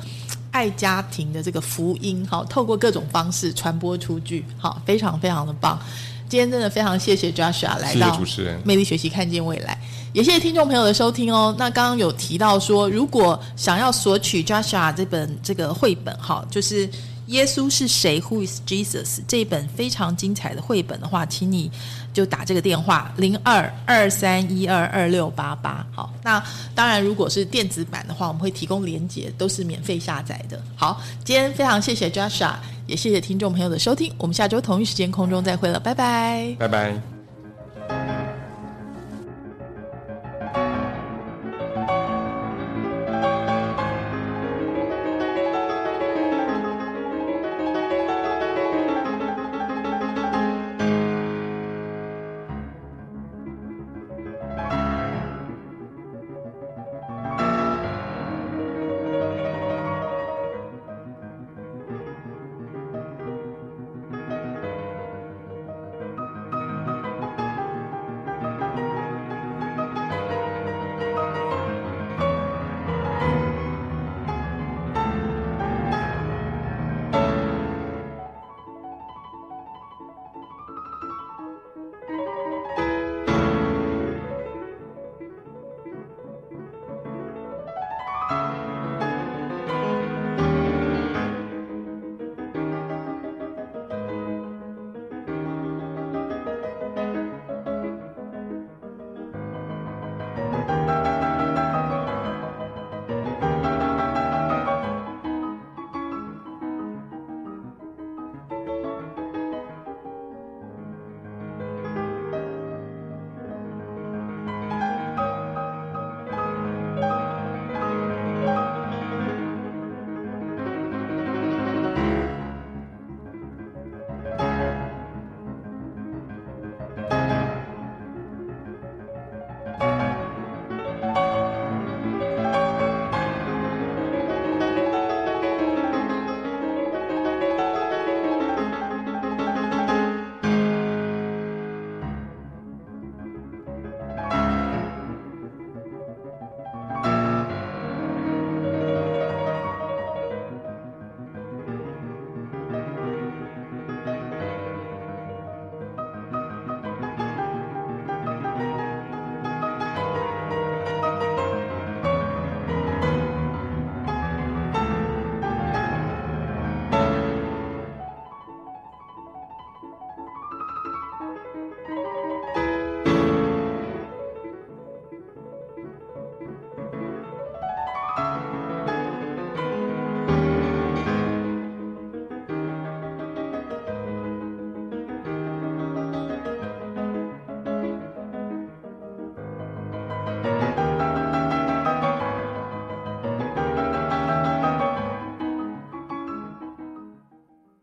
爱家庭的这个福音，好，透过各种方式传播出去，好，非常非常的棒。今天真的非常谢谢 Joshua 来谢谢到主持人魅力学习看见未来，也谢谢听众朋友的收听哦。那刚刚有提到说，如果想要索取 Joshua 这本这个绘本，哈，就是。耶稣是谁？Who is Jesus？这一本非常精彩的绘本的话，请你就打这个电话零二二三一二二六八八。好，那当然，如果是电子版的话，我们会提供连接，都是免费下载的。好，今天非常谢谢 Joshua，也谢谢听众朋友的收听，我们下周同一时间空中再会了，拜拜。拜拜。